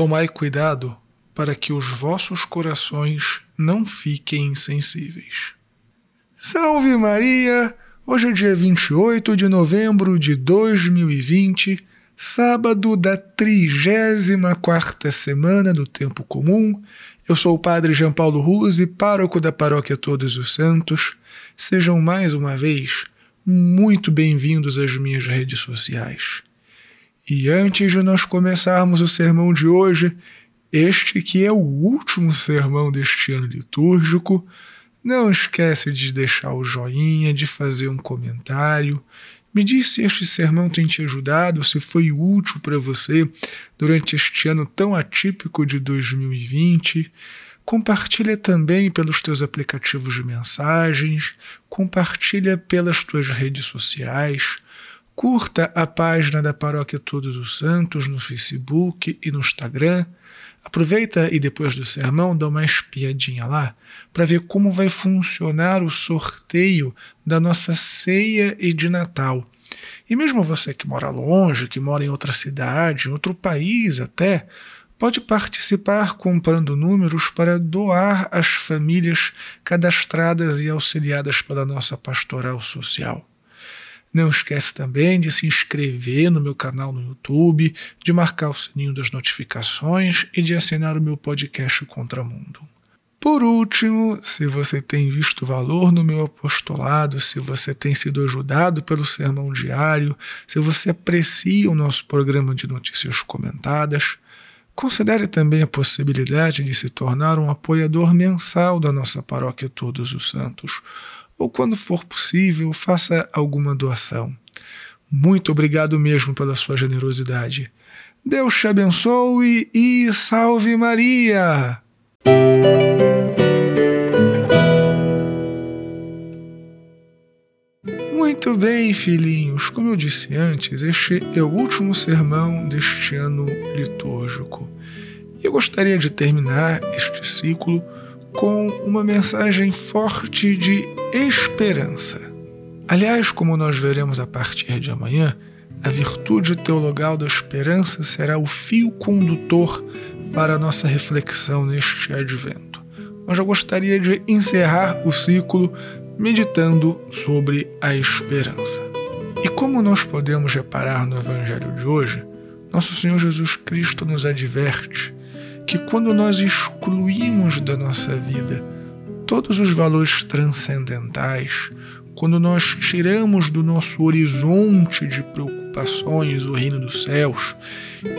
Tomai cuidado para que os vossos corações não fiquem insensíveis. Salve Maria! Hoje é dia 28 de novembro de 2020, sábado da 34 semana do Tempo Comum. Eu sou o Padre João Paulo Ruse, pároco da Paróquia Todos os Santos. Sejam mais uma vez muito bem-vindos às minhas redes sociais. E antes de nós começarmos o sermão de hoje, este que é o último sermão deste ano litúrgico, não esquece de deixar o joinha, de fazer um comentário. Me diz se este sermão tem te ajudado, se foi útil para você durante este ano tão atípico de 2020. Compartilha também pelos teus aplicativos de mensagens, compartilha pelas tuas redes sociais, curta a página da Paróquia Todos os Santos no Facebook e no Instagram. Aproveita e depois do sermão dá uma espiadinha lá para ver como vai funcionar o sorteio da nossa ceia e de Natal. E mesmo você que mora longe, que mora em outra cidade, em outro país até, pode participar comprando números para doar às famílias cadastradas e auxiliadas pela nossa pastoral social. Não esquece também de se inscrever no meu canal no YouTube, de marcar o sininho das notificações e de assinar o meu podcast Contramundo. Por último, se você tem visto valor no meu apostolado, se você tem sido ajudado pelo sermão diário, se você aprecia o nosso programa de notícias comentadas, Considere também a possibilidade de se tornar um apoiador mensal da nossa paróquia Todos os Santos, ou quando for possível, faça alguma doação. Muito obrigado mesmo pela sua generosidade. Deus te abençoe e salve Maria! Muito bem, filhinhos, como eu disse antes, este é o último sermão deste ano litúrgico. Eu gostaria de terminar este ciclo com uma mensagem forte de esperança. Aliás, como nós veremos a partir de amanhã, a virtude teologal da esperança será o fio condutor para a nossa reflexão neste advento. Mas eu gostaria de encerrar o ciclo meditando sobre a esperança. E como nós podemos reparar no Evangelho de hoje, nosso Senhor Jesus Cristo nos adverte que quando nós excluímos da nossa vida todos os valores transcendentais, quando nós tiramos do nosso horizonte de preocupações o reino dos céus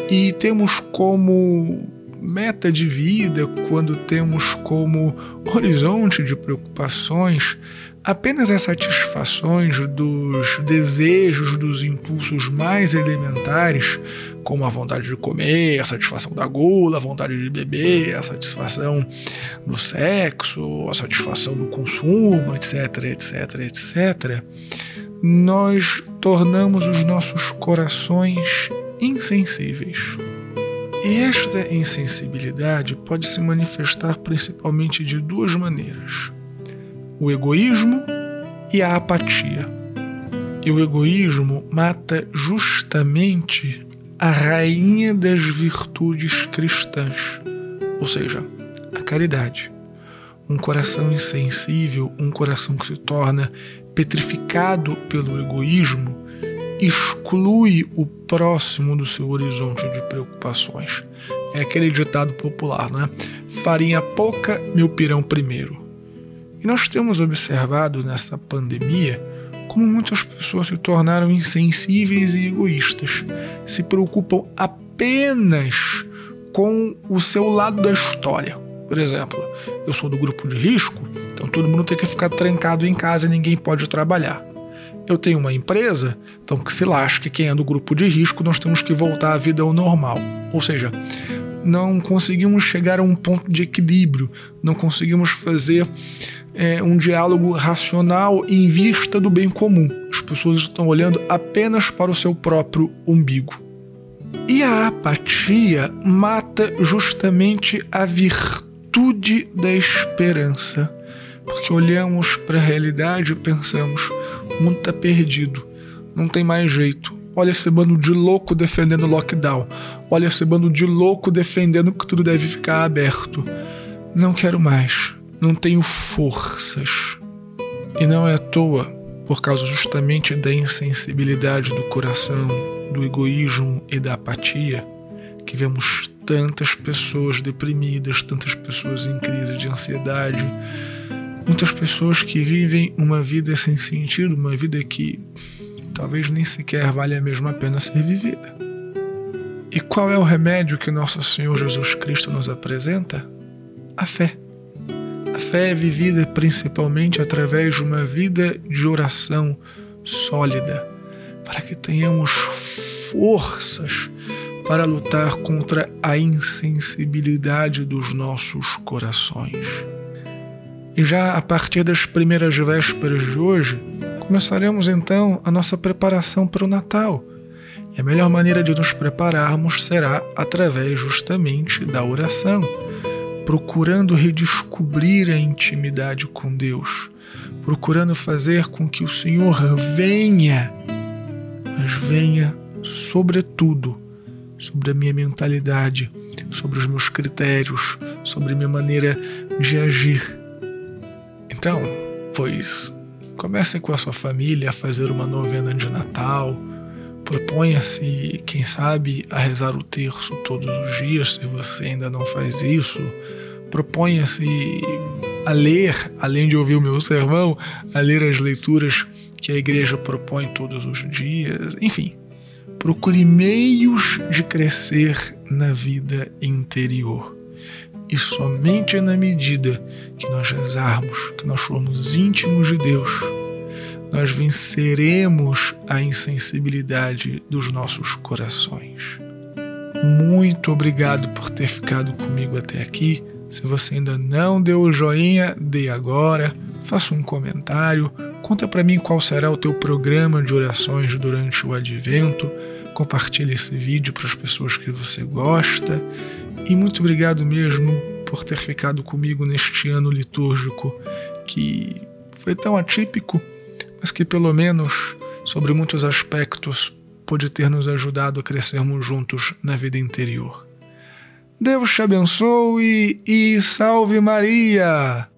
e temos como meta de vida, quando temos como horizonte de preocupações apenas as satisfações dos desejos, dos impulsos mais elementares, como a vontade de comer, a satisfação da gula, a vontade de beber, a satisfação do sexo, a satisfação do consumo, etc, etc, etc, nós tornamos os nossos corações insensíveis. E esta insensibilidade pode se manifestar principalmente de duas maneiras o egoísmo e a apatia. E o egoísmo mata justamente a rainha das virtudes cristãs, ou seja, a caridade. Um coração insensível, um coração que se torna petrificado pelo egoísmo, exclui o próximo do seu horizonte de preocupações. É aquele ditado popular, né? Farinha pouca, meu pirão primeiro. E nós temos observado nesta pandemia como muitas pessoas se tornaram insensíveis e egoístas, se preocupam apenas com o seu lado da história. Por exemplo, eu sou do grupo de risco, então todo mundo tem que ficar trancado em casa e ninguém pode trabalhar. Eu tenho uma empresa, então que se lasque quem é do grupo de risco, nós temos que voltar à vida ao normal. Ou seja, não conseguimos chegar a um ponto de equilíbrio, não conseguimos fazer é, um diálogo racional em vista do bem comum. As pessoas estão olhando apenas para o seu próprio umbigo. E a apatia mata justamente a virtude da esperança. Porque olhamos para a realidade e pensamos: o mundo está perdido, não tem mais jeito. Olha esse bando de louco defendendo lockdown. Olha esse bando de louco defendendo que tudo deve ficar aberto. Não quero mais. Não tenho forças. E não é à toa, por causa justamente da insensibilidade do coração, do egoísmo e da apatia, que vemos tantas pessoas deprimidas, tantas pessoas em crise de ansiedade, muitas pessoas que vivem uma vida sem sentido, uma vida que talvez nem sequer vale a mesma pena ser vivida. E qual é o remédio que nosso Senhor Jesus Cristo nos apresenta? A fé. Fé é vivida principalmente através de uma vida de oração sólida, para que tenhamos forças para lutar contra a insensibilidade dos nossos corações. E já a partir das primeiras vésperas de hoje, começaremos então a nossa preparação para o Natal. E a melhor maneira de nos prepararmos será através justamente da oração, procurando redescobrir a intimidade com Deus, procurando fazer com que o Senhor venha, mas venha sobretudo sobre a minha mentalidade, sobre os meus critérios, sobre a minha maneira de agir. Então, pois, comece com a sua família a fazer uma novena de Natal. Proponha-se, quem sabe, a rezar o terço todos os dias, se você ainda não faz isso. Proponha-se a ler, além de ouvir o meu sermão, a ler as leituras que a igreja propõe todos os dias. Enfim, Procure meios de crescer na vida interior. E somente na medida que nós rezarmos, que nós formos íntimos de Deus, nós venceremos a insensibilidade dos nossos corações. Muito obrigado por ter ficado comigo até aqui. Se você ainda não deu o joinha, dê agora, faça um comentário, conta para mim qual será o teu programa de orações durante o advento. Compartilhe esse vídeo para as pessoas que você gosta. E muito obrigado mesmo por ter ficado comigo neste ano litúrgico que foi tão atípico, mas que pelo menos sobre muitos aspectos pode ter nos ajudado a crescermos juntos na vida interior. Deus te abençoe e salve Maria!